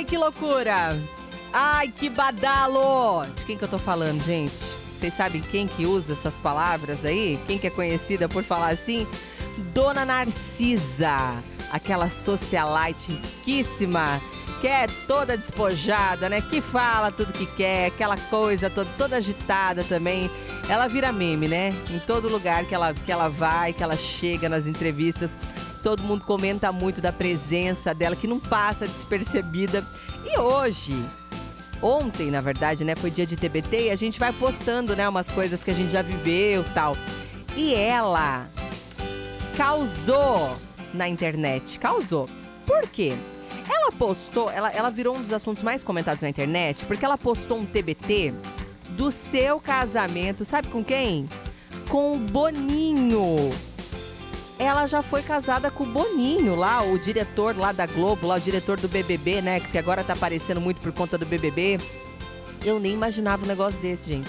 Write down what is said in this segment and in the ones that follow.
Ai, que loucura! Ai, que badalo! De quem que eu tô falando, gente? Vocês sabem quem que usa essas palavras aí? Quem que é conhecida por falar assim? Dona Narcisa, aquela socialite riquíssima, que é toda despojada, né? Que fala tudo que quer, aquela coisa toda, toda agitada também. Ela vira meme, né? Em todo lugar que ela, que ela vai, que ela chega nas entrevistas, todo mundo comenta muito da presença dela, que não passa despercebida. E hoje, ontem, na verdade, né, foi dia de TBT e a gente vai postando, né, umas coisas que a gente já viveu, tal. E ela causou na internet, causou. Por quê? Ela postou, ela, ela virou um dos assuntos mais comentados na internet, porque ela postou um TBT do seu casamento, sabe com quem? Com o Boninho. Ela já foi casada com o Boninho lá, o diretor lá da Globo, lá o diretor do BBB, né, que agora tá aparecendo muito por conta do BBB. Eu nem imaginava um negócio desse, gente.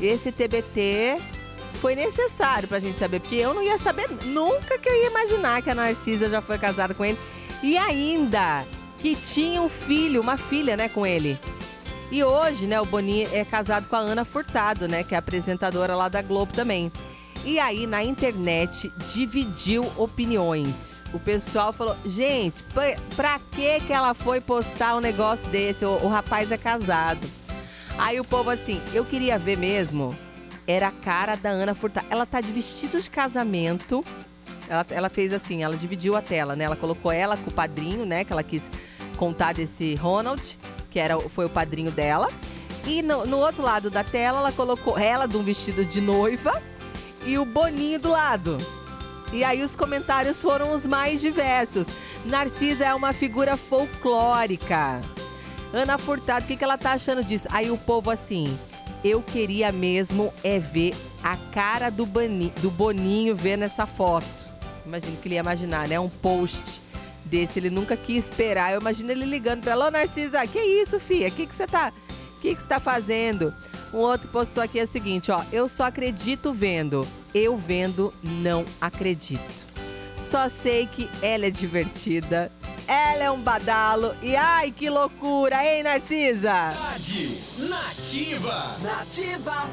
Esse TBT foi necessário pra gente saber, porque eu não ia saber nunca que eu ia imaginar que a Narcisa já foi casada com ele. E ainda que tinha um filho, uma filha, né, com ele. E hoje, né, o Boninho é casado com a Ana Furtado, né, que é apresentadora lá da Globo também. E aí, na internet, dividiu opiniões. O pessoal falou: gente, pra que que ela foi postar um negócio desse? O, o rapaz é casado. Aí o povo assim, eu queria ver mesmo. Era a cara da Ana Furtado. Ela tá de vestido de casamento. Ela, ela fez assim, ela dividiu a tela, né? Ela colocou ela com o padrinho, né? Que ela quis contar desse Ronald, que era, foi o padrinho dela. E no, no outro lado da tela, ela colocou ela de um vestido de noiva e o Boninho do lado. E aí os comentários foram os mais diversos. Narcisa é uma figura folclórica. Ana Furtado, o que, que ela tá achando disso? Aí o povo assim, eu queria mesmo é ver a cara do, Bani, do Boninho vendo essa foto. Imagino que ele ia imaginar, né? Um post desse, ele nunca quis esperar. Eu imagino ele ligando pra ela, ô Narcisa, que isso, filha? Que, que você tá. Que, que tá fazendo? Um outro postou aqui é o seguinte, ó. Eu só acredito vendo. Eu vendo, não acredito. Só sei que ela é divertida. Ela é um badalo. E ai, que loucura, hein, Narcisa? Nativa. Nativa.